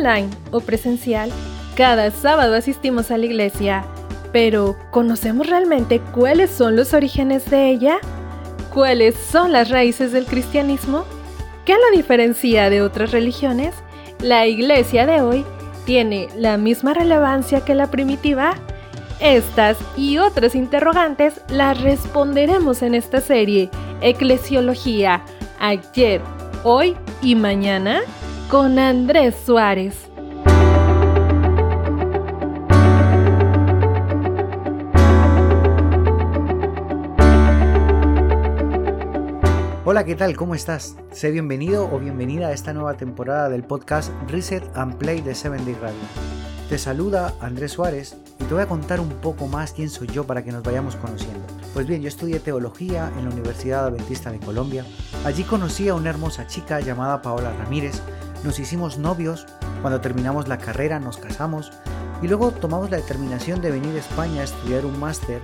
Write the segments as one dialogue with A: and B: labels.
A: online o presencial, cada sábado asistimos a la iglesia. Pero, ¿conocemos realmente cuáles son los orígenes de ella? ¿Cuáles son las raíces del cristianismo? ¿Qué la diferencia de otras religiones? ¿La iglesia de hoy tiene la misma relevancia que la primitiva? Estas y otras interrogantes las responderemos en esta serie, Eclesiología, ayer, hoy y mañana, con Andrés Suárez.
B: Hola, ¿qué tal? ¿Cómo estás? Sé bienvenido o bienvenida a esta nueva temporada del podcast Reset and Play de 7 Day Radio. Te saluda Andrés Suárez y te voy a contar un poco más quién soy yo para que nos vayamos conociendo. Pues bien, yo estudié teología en la Universidad Adventista de Colombia. Allí conocí a una hermosa chica llamada Paola Ramírez. Nos hicimos novios. Cuando terminamos la carrera nos casamos y luego tomamos la determinación de venir a España a estudiar un máster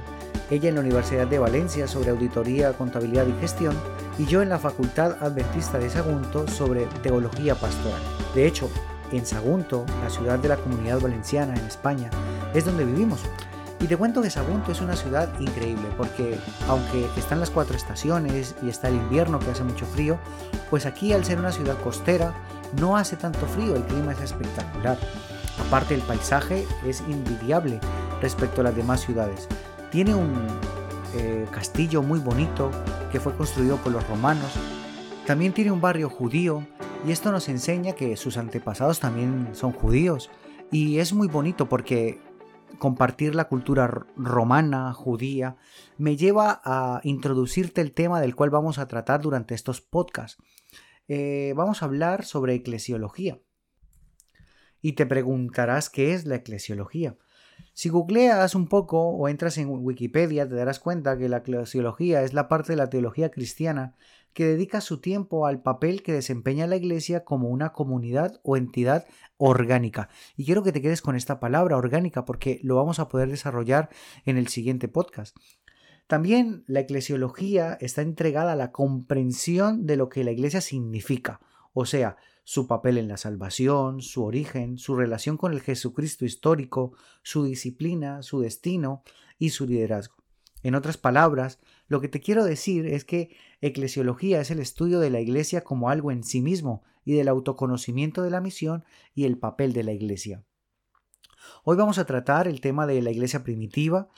B: ella en la Universidad de Valencia sobre auditoría, contabilidad y gestión, y yo en la Facultad Adventista de Sagunto sobre teología pastoral. De hecho, en Sagunto, la ciudad de la comunidad valenciana en España, es donde vivimos. Y te cuento que Sagunto es una ciudad increíble porque aunque están las cuatro estaciones y está el invierno que hace mucho frío, pues aquí al ser una ciudad costera no hace tanto frío, el clima es espectacular. Aparte el paisaje es invidiable respecto a las demás ciudades. Tiene un eh, castillo muy bonito que fue construido por los romanos. También tiene un barrio judío y esto nos enseña que sus antepasados también son judíos. Y es muy bonito porque compartir la cultura romana, judía, me lleva a introducirte el tema del cual vamos a tratar durante estos podcasts. Eh, vamos a hablar sobre eclesiología. Y te preguntarás qué es la eclesiología. Si googleas un poco o entras en Wikipedia, te darás cuenta que la eclesiología es la parte de la teología cristiana que dedica su tiempo al papel que desempeña la Iglesia como una comunidad o entidad orgánica. Y quiero que te quedes con esta palabra orgánica porque lo vamos a poder desarrollar en el siguiente podcast. También la eclesiología está entregada a la comprensión de lo que la Iglesia significa, o sea, su papel en la salvación, su origen, su relación con el Jesucristo histórico, su disciplina, su destino y su liderazgo. En otras palabras, lo que te quiero decir es que eclesiología es el estudio de la Iglesia como algo en sí mismo y del autoconocimiento de la misión y el papel de la Iglesia. Hoy vamos a tratar el tema de la Iglesia primitiva.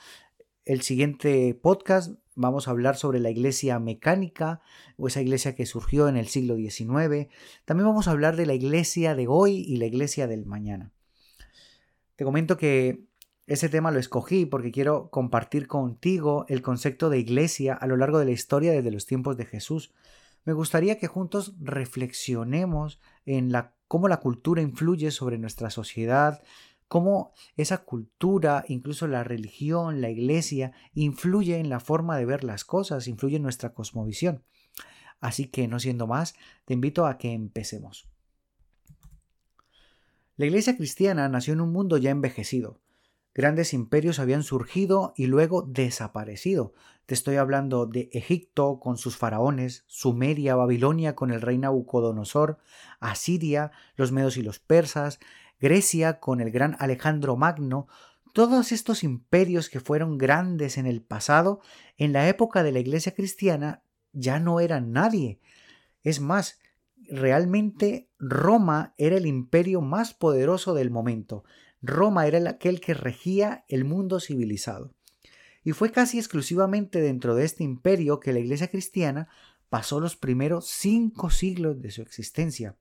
B: El siguiente podcast Vamos a hablar sobre la iglesia mecánica o esa iglesia que surgió en el siglo XIX. También vamos a hablar de la iglesia de hoy y la iglesia del mañana. Te comento que ese tema lo escogí porque quiero compartir contigo el concepto de iglesia a lo largo de la historia desde los tiempos de Jesús. Me gustaría que juntos reflexionemos en la, cómo la cultura influye sobre nuestra sociedad, cómo esa cultura, incluso la religión, la iglesia, influye en la forma de ver las cosas, influye en nuestra cosmovisión. Así que, no siendo más, te invito a que empecemos. La iglesia cristiana nació en un mundo ya envejecido. Grandes imperios habían surgido y luego desaparecido. Te estoy hablando de Egipto con sus faraones, Sumeria, Babilonia con el rey Nabucodonosor, Asiria, los medos y los persas, Grecia con el gran Alejandro Magno, todos estos imperios que fueron grandes en el pasado, en la época de la Iglesia cristiana ya no eran nadie. Es más, realmente Roma era el imperio más poderoso del momento. Roma era aquel que regía el mundo civilizado. Y fue casi exclusivamente dentro de este imperio que la Iglesia cristiana pasó los primeros cinco siglos de su existencia.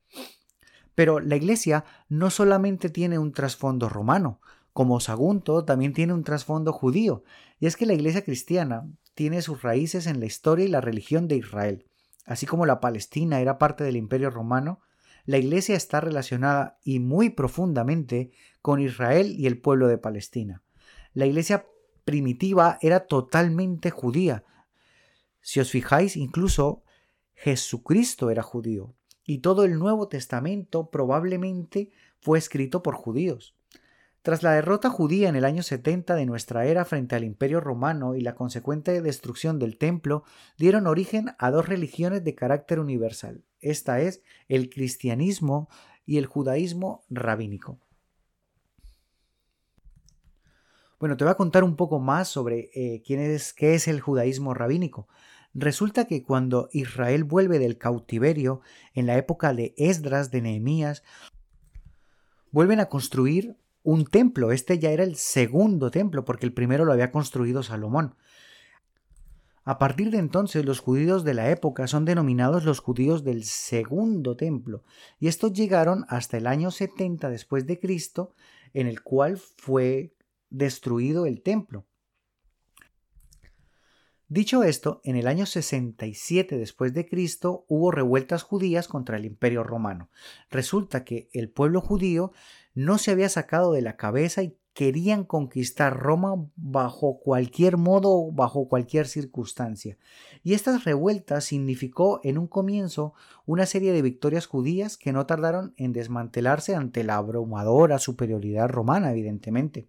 B: Pero la iglesia no solamente tiene un trasfondo romano, como Sagunto también tiene un trasfondo judío, y es que la iglesia cristiana tiene sus raíces en la historia y la religión de Israel. Así como la Palestina era parte del imperio romano, la iglesia está relacionada y muy profundamente con Israel y el pueblo de Palestina. La iglesia primitiva era totalmente judía. Si os fijáis, incluso Jesucristo era judío y todo el Nuevo Testamento probablemente fue escrito por judíos. Tras la derrota judía en el año 70 de nuestra era frente al Imperio romano y la consecuente destrucción del templo, dieron origen a dos religiones de carácter universal. Esta es el cristianismo y el judaísmo rabínico. Bueno, te voy a contar un poco más sobre eh, quién es, qué es el judaísmo rabínico. Resulta que cuando Israel vuelve del cautiverio, en la época de Esdras, de Nehemías, vuelven a construir un templo. Este ya era el segundo templo, porque el primero lo había construido Salomón. A partir de entonces los judíos de la época son denominados los judíos del segundo templo, y estos llegaron hasta el año 70 después de Cristo, en el cual fue destruido el templo. Dicho esto, en el año 67 después de Cristo hubo revueltas judías contra el Imperio romano. Resulta que el pueblo judío no se había sacado de la cabeza y querían conquistar Roma bajo cualquier modo, bajo cualquier circunstancia. Y estas revueltas significó en un comienzo una serie de victorias judías que no tardaron en desmantelarse ante la abrumadora superioridad romana, evidentemente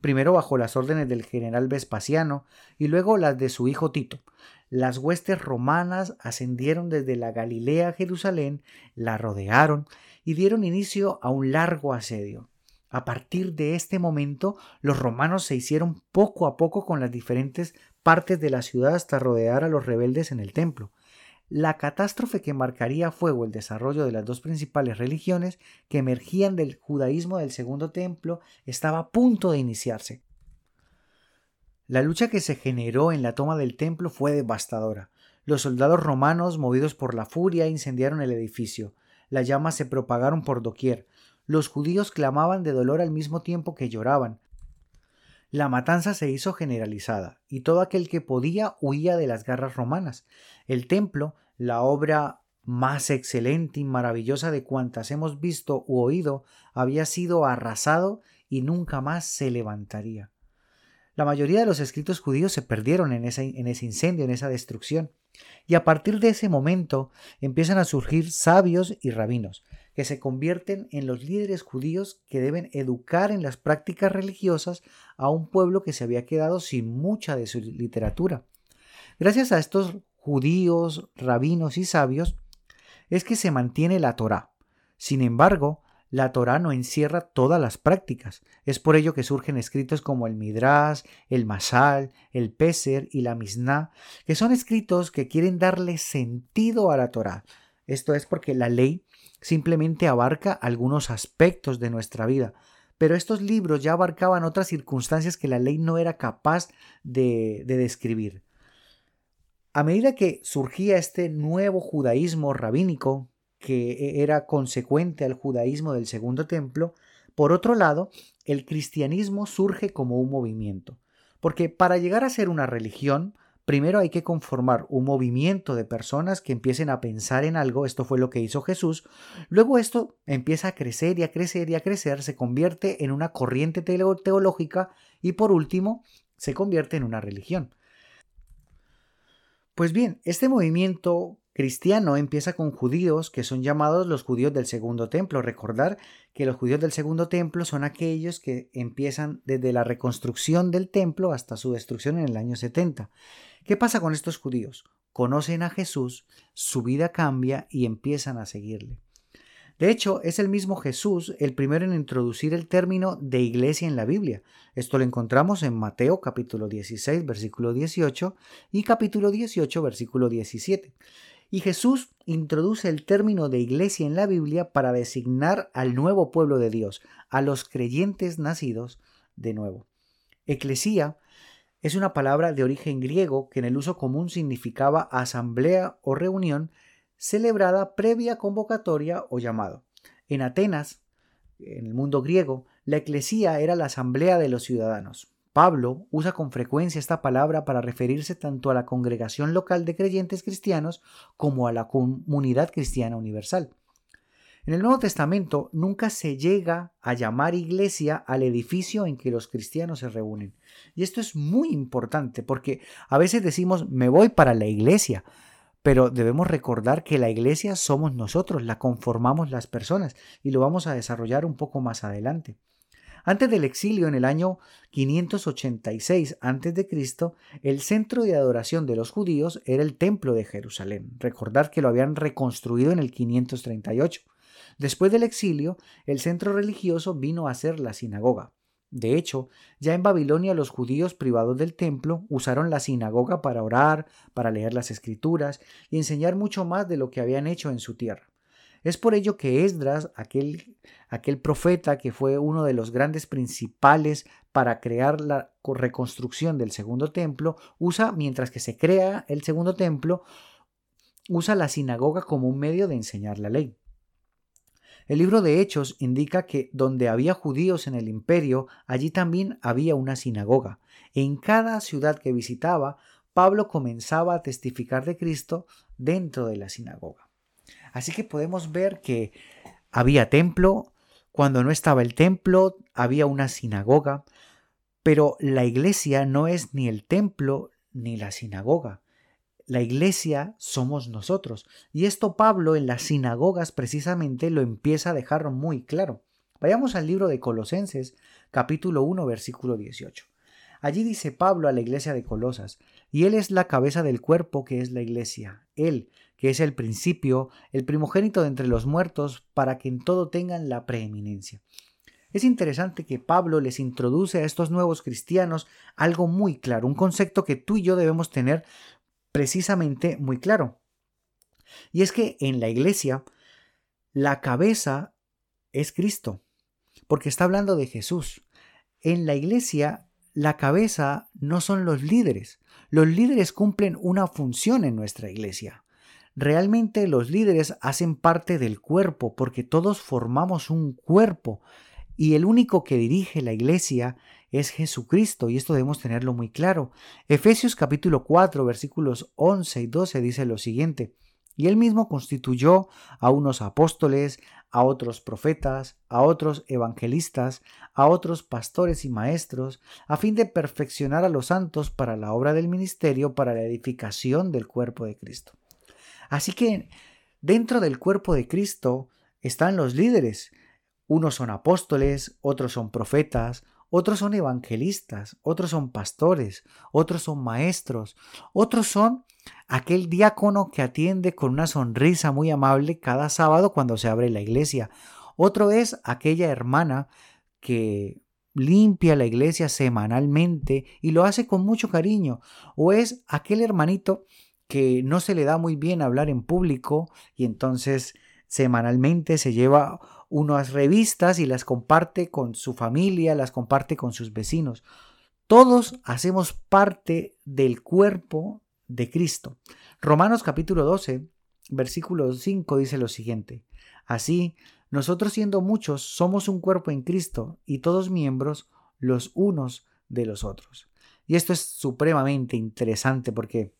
B: primero bajo las órdenes del general Vespasiano y luego las de su hijo Tito. Las huestes romanas ascendieron desde la Galilea a Jerusalén, la rodearon y dieron inicio a un largo asedio. A partir de este momento, los romanos se hicieron poco a poco con las diferentes partes de la ciudad hasta rodear a los rebeldes en el templo la catástrofe que marcaría a fuego el desarrollo de las dos principales religiones que emergían del judaísmo del Segundo Templo estaba a punto de iniciarse. La lucha que se generó en la toma del templo fue devastadora. Los soldados romanos, movidos por la furia, incendiaron el edificio. Las llamas se propagaron por doquier. Los judíos clamaban de dolor al mismo tiempo que lloraban. La matanza se hizo generalizada, y todo aquel que podía huía de las garras romanas. El templo, la obra más excelente y maravillosa de cuantas hemos visto u oído, había sido arrasado y nunca más se levantaría. La mayoría de los escritos judíos se perdieron en ese, en ese incendio, en esa destrucción. Y a partir de ese momento empiezan a surgir sabios y rabinos, que se convierten en los líderes judíos que deben educar en las prácticas religiosas a un pueblo que se había quedado sin mucha de su literatura. Gracias a estos judíos, rabinos y sabios, es que se mantiene la Torá. Sin embargo, la Torá no encierra todas las prácticas. Es por ello que surgen escritos como el Midrash, el Masal, el Peser y la Misná, que son escritos que quieren darle sentido a la Torá. Esto es porque la ley simplemente abarca algunos aspectos de nuestra vida, pero estos libros ya abarcaban otras circunstancias que la ley no era capaz de, de describir. A medida que surgía este nuevo judaísmo rabínico, que e, era consecuente al judaísmo del Segundo Templo, por otro lado, el cristianismo surge como un movimiento, porque para llegar a ser una religión, primero hay que conformar un movimiento de personas que empiecen a pensar en algo, esto fue lo que hizo Jesús, luego esto empieza a crecer y a crecer y a crecer, se convierte en una corriente teológica y por último se convierte en una religión. Pues bien, este movimiento cristiano empieza con judíos que son llamados los judíos del segundo templo. Recordar que los judíos del segundo templo son aquellos que empiezan desde la reconstrucción del templo hasta su destrucción en el año 70. ¿Qué pasa con estos judíos? Conocen a Jesús, su vida cambia y empiezan a seguirle. De hecho, es el mismo Jesús el primero en introducir el término de iglesia en la Biblia. Esto lo encontramos en Mateo capítulo 16, versículo 18 y capítulo 18, versículo 17. Y Jesús introduce el término de iglesia en la Biblia para designar al nuevo pueblo de Dios, a los creyentes nacidos de nuevo. Eclesía es una palabra de origen griego que en el uso común significaba asamblea o reunión celebrada previa convocatoria o llamado. En Atenas, en el mundo griego, la eclesía era la asamblea de los ciudadanos. Pablo usa con frecuencia esta palabra para referirse tanto a la congregación local de creyentes cristianos como a la comunidad cristiana universal. En el Nuevo Testamento nunca se llega a llamar iglesia al edificio en que los cristianos se reúnen. Y esto es muy importante porque a veces decimos me voy para la iglesia, pero debemos recordar que la iglesia somos nosotros, la conformamos las personas y lo vamos a desarrollar un poco más adelante. Antes del exilio, en el año 586 a.C., el centro de adoración de los judíos era el templo de Jerusalén. Recordar que lo habían reconstruido en el 538. Después del exilio, el centro religioso vino a ser la sinagoga. De hecho, ya en Babilonia los judíos privados del templo usaron la sinagoga para orar, para leer las escrituras y enseñar mucho más de lo que habían hecho en su tierra. Es por ello que Esdras, aquel, aquel profeta que fue uno de los grandes principales para crear la reconstrucción del segundo templo, usa, mientras que se crea el segundo templo, usa la sinagoga como un medio de enseñar la ley. El libro de Hechos indica que donde había judíos en el imperio, allí también había una sinagoga. En cada ciudad que visitaba, Pablo comenzaba a testificar de Cristo dentro de la sinagoga. Así que podemos ver que había templo, cuando no estaba el templo, había una sinagoga, pero la iglesia no es ni el templo ni la sinagoga. La iglesia somos nosotros. Y esto Pablo en las sinagogas precisamente lo empieza a dejar muy claro. Vayamos al libro de Colosenses, capítulo 1, versículo 18. Allí dice Pablo a la iglesia de Colosas, y Él es la cabeza del cuerpo que es la iglesia, Él, que es el principio, el primogénito de entre los muertos, para que en todo tengan la preeminencia. Es interesante que Pablo les introduce a estos nuevos cristianos algo muy claro, un concepto que tú y yo debemos tener precisamente muy claro. Y es que en la iglesia la cabeza es Cristo, porque está hablando de Jesús. En la iglesia la cabeza no son los líderes. Los líderes cumplen una función en nuestra iglesia. Realmente los líderes hacen parte del cuerpo porque todos formamos un cuerpo y el único que dirige la iglesia es Jesucristo, y esto debemos tenerlo muy claro. Efesios capítulo 4 versículos 11 y 12 dice lo siguiente, y él mismo constituyó a unos apóstoles, a otros profetas, a otros evangelistas, a otros pastores y maestros, a fin de perfeccionar a los santos para la obra del ministerio, para la edificación del cuerpo de Cristo. Así que dentro del cuerpo de Cristo están los líderes. Unos son apóstoles, otros son profetas, otros son evangelistas, otros son pastores, otros son maestros, otros son aquel diácono que atiende con una sonrisa muy amable cada sábado cuando se abre la iglesia. Otro es aquella hermana que limpia la iglesia semanalmente y lo hace con mucho cariño. O es aquel hermanito que no se le da muy bien hablar en público y entonces semanalmente se lleva unas revistas y las comparte con su familia, las comparte con sus vecinos. Todos hacemos parte del cuerpo de Cristo. Romanos capítulo 12, versículo 5 dice lo siguiente. Así, nosotros siendo muchos somos un cuerpo en Cristo y todos miembros los unos de los otros. Y esto es supremamente interesante porque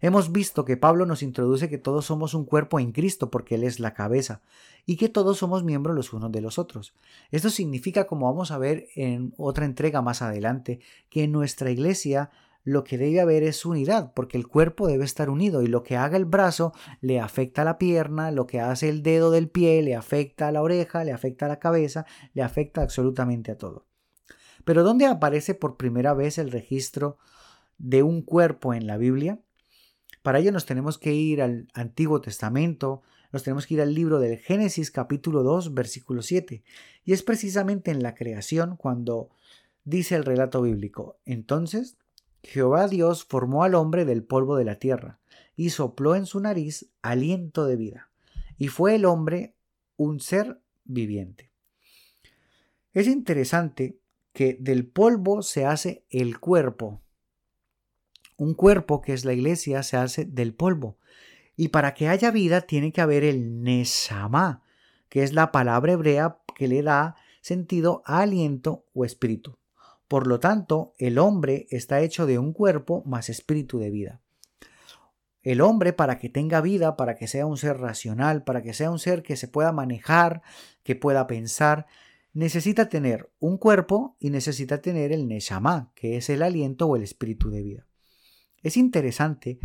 B: Hemos visto que Pablo nos introduce que todos somos un cuerpo en Cristo porque Él es la cabeza y que todos somos miembros los unos de los otros. Esto significa, como vamos a ver en otra entrega más adelante, que en nuestra iglesia lo que debe haber es unidad, porque el cuerpo debe estar unido y lo que haga el brazo le afecta a la pierna, lo que hace el dedo del pie le afecta a la oreja, le afecta a la cabeza, le afecta absolutamente a todo. Pero ¿dónde aparece por primera vez el registro de un cuerpo en la Biblia? Para ello nos tenemos que ir al Antiguo Testamento, nos tenemos que ir al libro del Génesis capítulo 2 versículo 7. Y es precisamente en la creación cuando dice el relato bíblico. Entonces Jehová Dios formó al hombre del polvo de la tierra y sopló en su nariz aliento de vida. Y fue el hombre un ser viviente. Es interesante que del polvo se hace el cuerpo, un cuerpo, que es la iglesia, se hace del polvo. Y para que haya vida tiene que haber el Nesama, que es la palabra hebrea que le da sentido a aliento o espíritu. Por lo tanto, el hombre está hecho de un cuerpo más espíritu de vida. El hombre, para que tenga vida, para que sea un ser racional, para que sea un ser que se pueda manejar, que pueda pensar, necesita tener un cuerpo y necesita tener el Neshama, que es el aliento o el espíritu de vida. Es interesante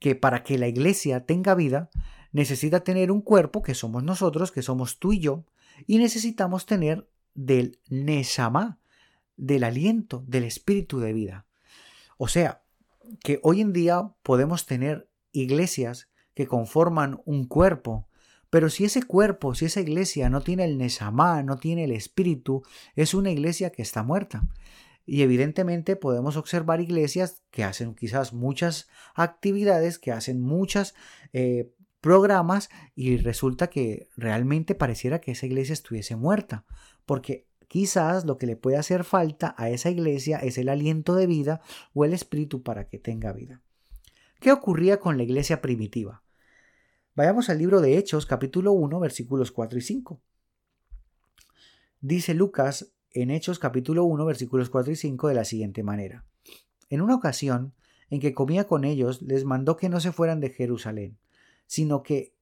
B: que para que la iglesia tenga vida, necesita tener un cuerpo, que somos nosotros, que somos tú y yo, y necesitamos tener del Neshama, del aliento, del espíritu de vida. O sea, que hoy en día podemos tener iglesias que conforman un cuerpo, Pero si ese cuerpo, si esa iglesia no tiene el Neshamá, no tiene el espíritu, es una iglesia que está muerta. Y evidentemente podemos observar iglesias que hacen quizás muchas actividades, que hacen muchos eh, programas y resulta que realmente pareciera que esa iglesia estuviese muerta, porque quizás lo que le puede hacer falta a esa iglesia es el aliento de vida o el espíritu para que tenga vida. ¿Qué ocurría con la iglesia primitiva? Vayamos al libro de Hechos capítulo 1 versículos 4 y 5. Dice Lucas en Hechos capítulo 1 versículos 4 y 5 de la siguiente manera. En una ocasión en que comía con ellos, les mandó que no se fueran de Jerusalén, sino que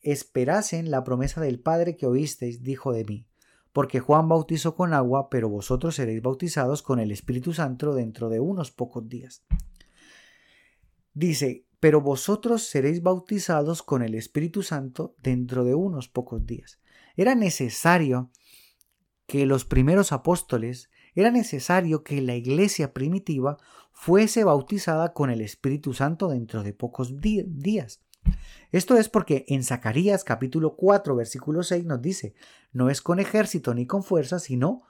B: esperasen la promesa del Padre que oísteis, dijo de mí, porque Juan bautizó con agua, pero vosotros seréis bautizados con el Espíritu Santo dentro de unos pocos días. Dice, pero vosotros seréis bautizados con el Espíritu Santo dentro de unos pocos días. Era necesario que los primeros apóstoles, era necesario que la iglesia primitiva fuese bautizada con el Espíritu Santo dentro de pocos días. Esto es porque en Zacarías capítulo 4 versículo 6 nos dice, no es con ejército ni con fuerza, sino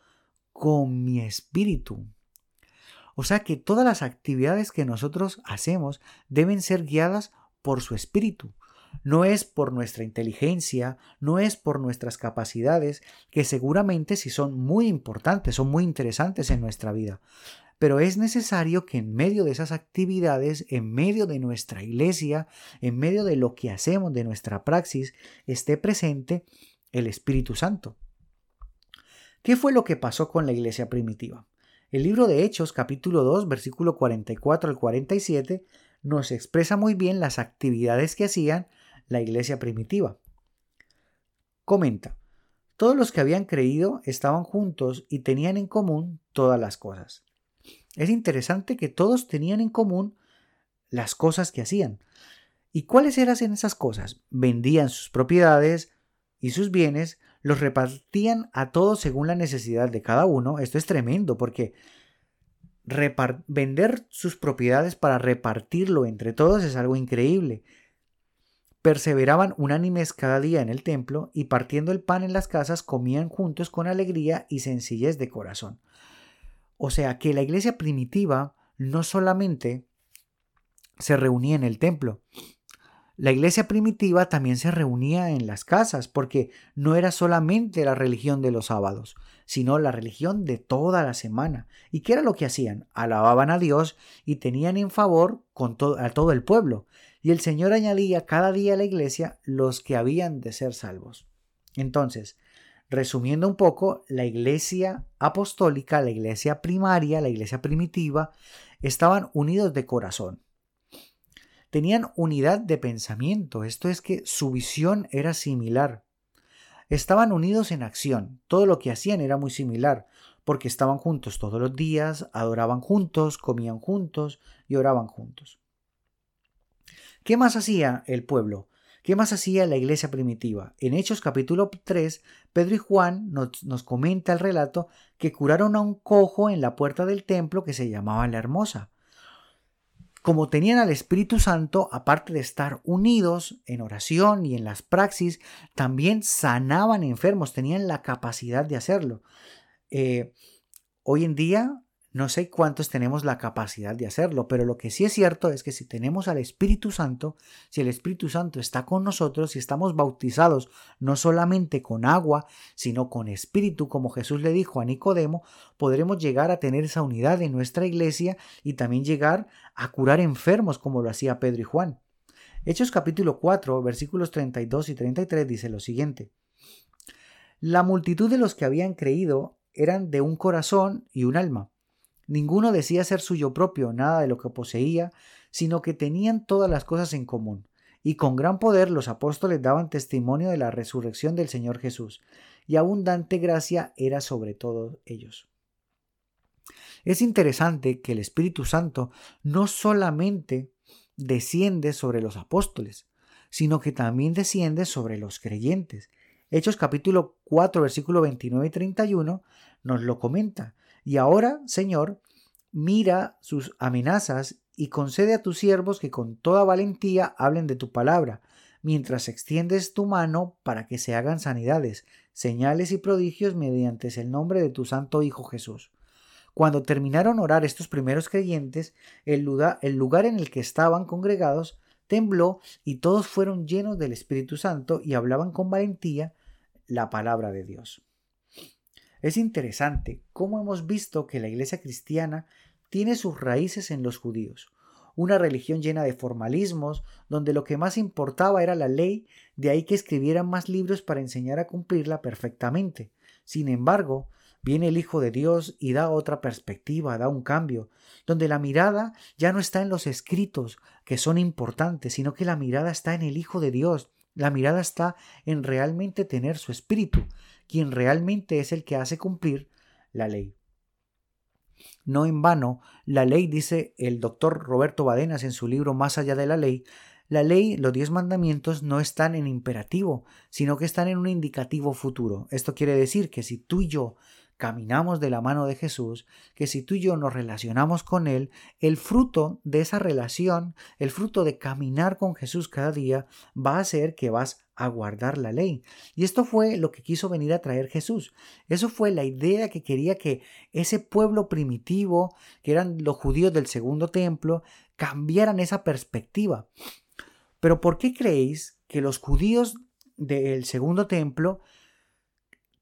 B: con mi espíritu. O sea que todas las actividades que nosotros hacemos deben ser guiadas por su espíritu. No es por nuestra inteligencia, no es por nuestras capacidades, que seguramente sí son muy importantes, son muy interesantes en nuestra vida. Pero es necesario que en medio de esas actividades, en medio de nuestra iglesia, en medio de lo que hacemos, de nuestra praxis, esté presente el Espíritu Santo. ¿Qué fue lo que pasó con la iglesia primitiva? El libro de Hechos capítulo 2 versículo 44 al 47 nos expresa muy bien las actividades que hacían la iglesia primitiva. Comenta, todos los que habían creído estaban juntos y tenían en común todas las cosas. Es interesante que todos tenían en común las cosas que hacían. ¿Y cuáles eran esas cosas? Vendían sus propiedades y sus bienes, los repartían a todos según la necesidad de cada uno. Esto es tremendo porque vender sus propiedades para repartirlo entre todos es algo increíble. Perseveraban unánimes cada día en el templo y partiendo el pan en las casas comían juntos con alegría y sencillez de corazón. O sea que la iglesia primitiva no solamente se reunía en el templo, la iglesia primitiva también se reunía en las casas porque no era solamente la religión de los sábados, sino la religión de toda la semana. ¿Y qué era lo que hacían? Alababan a Dios y tenían en favor con a todo el pueblo. Y el Señor añadía cada día a la iglesia los que habían de ser salvos. Entonces, resumiendo un poco, la iglesia apostólica, la iglesia primaria, la iglesia primitiva, estaban unidos de corazón tenían unidad de pensamiento, esto es que su visión era similar. Estaban unidos en acción, todo lo que hacían era muy similar, porque estaban juntos todos los días, adoraban juntos, comían juntos y oraban juntos. ¿Qué más hacía el pueblo? ¿Qué más hacía la iglesia primitiva? En Hechos capítulo 3, Pedro y Juan nos, nos, comenta el relato que curaron a un cojo en la puerta del templo que se llamaba la Hermosa como tenían al Espíritu Santo, aparte de estar unidos en oración y en las praxis, también sanaban enfermos, tenían la capacidad de hacerlo. Eh, hoy en día no sé cuántos tenemos la capacidad de hacerlo, pero lo que sí es cierto es que si tenemos al Espíritu Santo, si el Espíritu Santo está con nosotros, si estamos bautizados no solamente con agua, sino con Espíritu, como Jesús le dijo a Nicodemo, podremos llegar a tener esa unidad en nuestra iglesia y también llegar a curar enfermos como lo hacía Pedro y Juan. Hechos capítulo 4, versículos 32 y 33 dice lo siguiente. La multitud de los que habían creído eran de un corazón y un alma Ninguno decía ser suyo propio nada de lo que poseía, sino que tenían todas las cosas en común. Y con gran poder los apóstoles daban testimonio de la resurrección del Señor Jesús, y abundante gracia era sobre todos ellos. Es interesante que el Espíritu Santo no solamente desciende sobre los apóstoles, sino que también desciende sobre los creyentes. Hechos capítulo 4 versículo 29 y 31 nos lo comenta. Y ahora, Señor, mira sus amenazas y concede a tus siervos que con toda valentía hablen de tu palabra, mientras extiendes tu mano para que se hagan sanidades, señales y prodigios mediante el nombre de tu santo Hijo Jesús. Cuando terminaron orar estos primeros creyentes, el lugar, el lugar en el que estaban congregados tembló y todos fueron llenos del Espíritu Santo y hablaban con valentía la palabra de Dios. Es interesante cómo hemos visto que la iglesia cristiana tiene sus raíces en los judíos, una religión llena de formalismos, donde lo que más importaba era la ley, de ahí que escribieran más libros para enseñar a cumplirla perfectamente. Sin embargo, viene el Hijo de Dios y da otra perspectiva, da un cambio, donde la mirada ya no está en los escritos, que son importantes, sino que la mirada está en el Hijo de Dios, la mirada está en realmente tener su espíritu, quien realmente es el que hace cumplir la ley. No en vano, la ley, dice el doctor Roberto Badenas en su libro Más allá de la ley, la ley, los diez mandamientos no están en imperativo, sino que están en un indicativo futuro. Esto quiere decir que si tú y yo caminamos de la mano de Jesús, que si tú y yo nos relacionamos con Él, el fruto de esa relación, el fruto de caminar con Jesús cada día, va a ser que vas a guardar la ley. Y esto fue lo que quiso venir a traer Jesús. Eso fue la idea que quería que ese pueblo primitivo, que eran los judíos del segundo templo, cambiaran esa perspectiva. Pero ¿por qué creéis que los judíos del segundo templo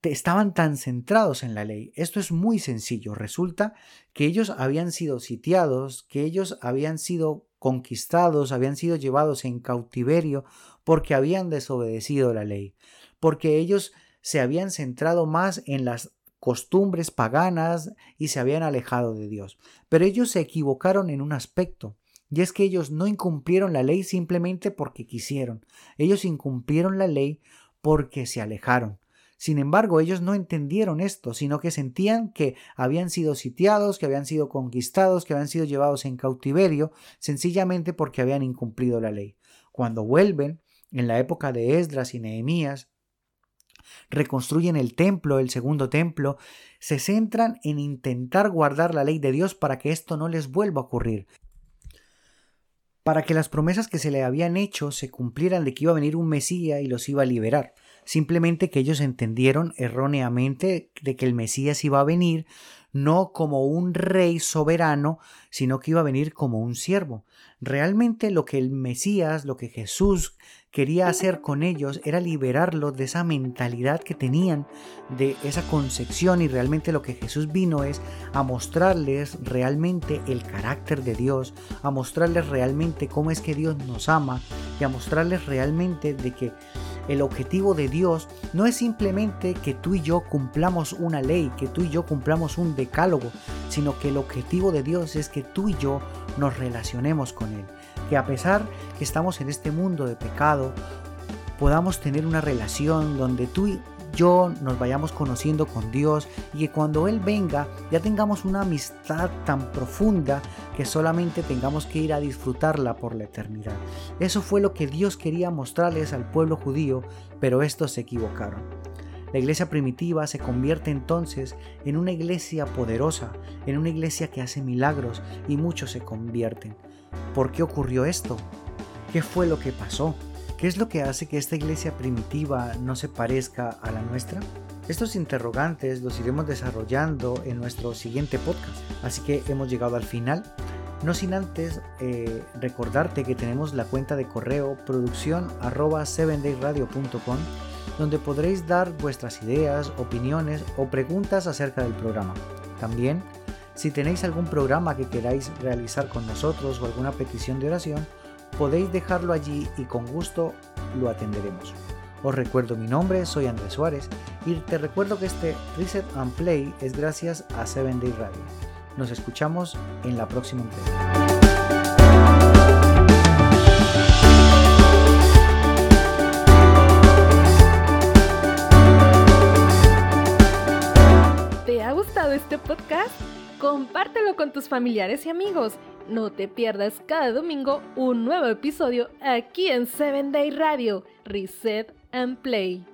B: estaban tan centrados en la ley. Esto es muy sencillo. Resulta que ellos habían sido sitiados, que ellos habían sido conquistados, habían sido llevados en cautiverio porque habían desobedecido la ley, porque ellos se habían centrado más en las costumbres paganas y se habían alejado de Dios. Pero ellos se equivocaron en un aspecto, y es que ellos no incumplieron la ley simplemente porque quisieron, ellos incumplieron la ley porque se alejaron. Sin embargo, ellos no entendieron esto, sino que sentían que habían sido sitiados, que habían sido conquistados, que habían sido llevados en cautiverio, sencillamente porque habían incumplido la ley. Cuando vuelven, en la época de Esdras y Nehemías, reconstruyen el templo, el segundo templo, se centran en intentar guardar la ley de Dios para que esto no les vuelva a ocurrir, para que las promesas que se le habían hecho se cumplieran de que iba a venir un Mesías y los iba a liberar simplemente que ellos entendieron erróneamente de que el Mesías iba a venir no como un rey soberano, sino que iba a venir como un siervo. Realmente lo que el Mesías, lo que Jesús quería hacer con ellos era liberarlos de esa mentalidad que tenían, de esa concepción y realmente lo que Jesús vino es a mostrarles realmente el carácter de Dios, a mostrarles realmente cómo es que Dios nos ama y a mostrarles realmente de que el objetivo de Dios no es simplemente que tú y yo cumplamos una ley, que tú y yo cumplamos un decálogo, sino que el objetivo de Dios es que tú y yo nos relacionemos con Él. Que a pesar que estamos en este mundo de pecado, podamos tener una relación donde tú y yo nos vayamos conociendo con Dios y que cuando Él venga ya tengamos una amistad tan profunda que solamente tengamos que ir a disfrutarla por la eternidad. Eso fue lo que Dios quería mostrarles al pueblo judío, pero estos se equivocaron. La iglesia primitiva se convierte entonces en una iglesia poderosa, en una iglesia que hace milagros y muchos se convierten. ¿Por qué ocurrió esto? ¿Qué fue lo que pasó? ¿Qué es lo que hace que esta iglesia primitiva no se parezca a la nuestra? Estos interrogantes los iremos desarrollando en nuestro siguiente podcast, así que hemos llegado al final. No sin antes eh, recordarte que tenemos la cuenta de correo producción arroba donde podréis dar vuestras ideas, opiniones o preguntas acerca del programa. También, si tenéis algún programa que queráis realizar con nosotros o alguna petición de oración, podéis dejarlo allí y con gusto lo atenderemos. Os recuerdo mi nombre, soy Andrés Suárez y te recuerdo que este Reset and Play es gracias a 7 Day Radio. Nos escuchamos en la próxima entrega.
A: ¿Te ha gustado este podcast? Compártelo con tus familiares y amigos no te pierdas cada domingo un nuevo episodio aquí en 7 Day Radio, Reset and Play.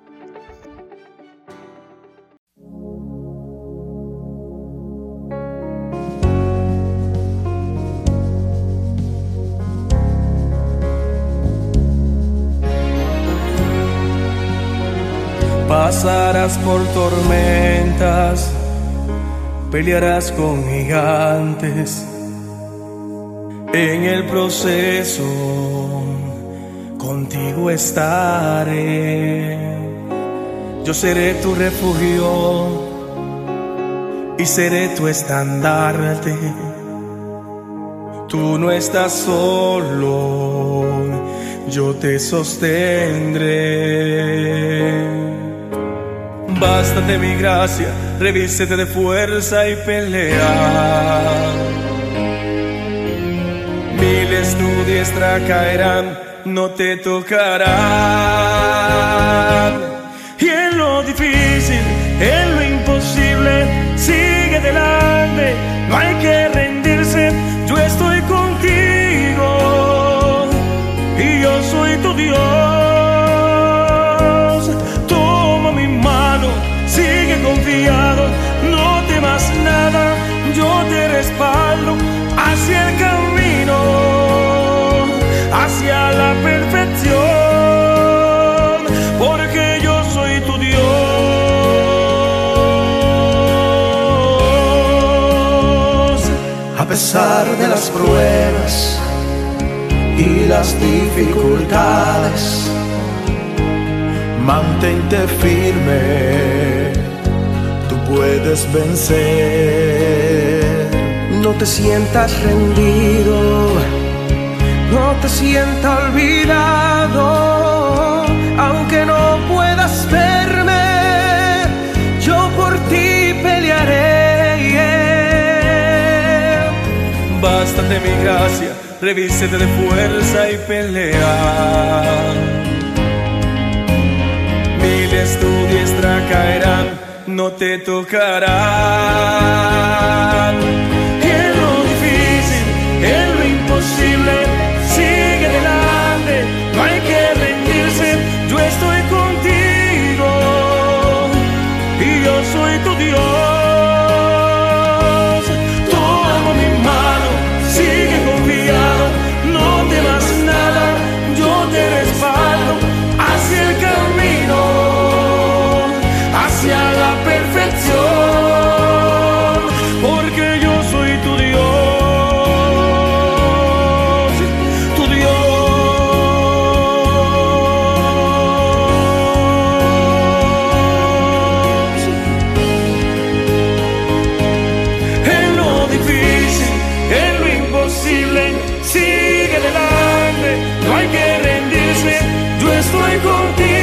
C: pasarás por tormentas, pelearás con gigantes. En el proceso contigo estaré. Yo seré tu refugio y seré tu estandarte. Tú no estás solo, yo te sostendré. Bástate mi gracia, revísete de fuerza y pelea. Diestra caerán, no te tocarán. Y en lo difícil, en lo imposible, sigue adelante, no hay que rendirse, yo estoy contigo y yo soy tu Dios. Toma mi mano, sigue confiado, no temas nada, yo te respaldo hacia el camino, hacia la perfección, porque yo soy tu Dios.
D: A pesar de las pruebas y las dificultades, mantente firme, tú puedes vencer. No te sientas rendido, no te sientas olvidado, aunque no puedas verme, yo por ti pelearé.
C: Bástate mi gracia, revísete de fuerza y pelea. Miles tu diestra caerán, no te tocarán. Dios. contigo.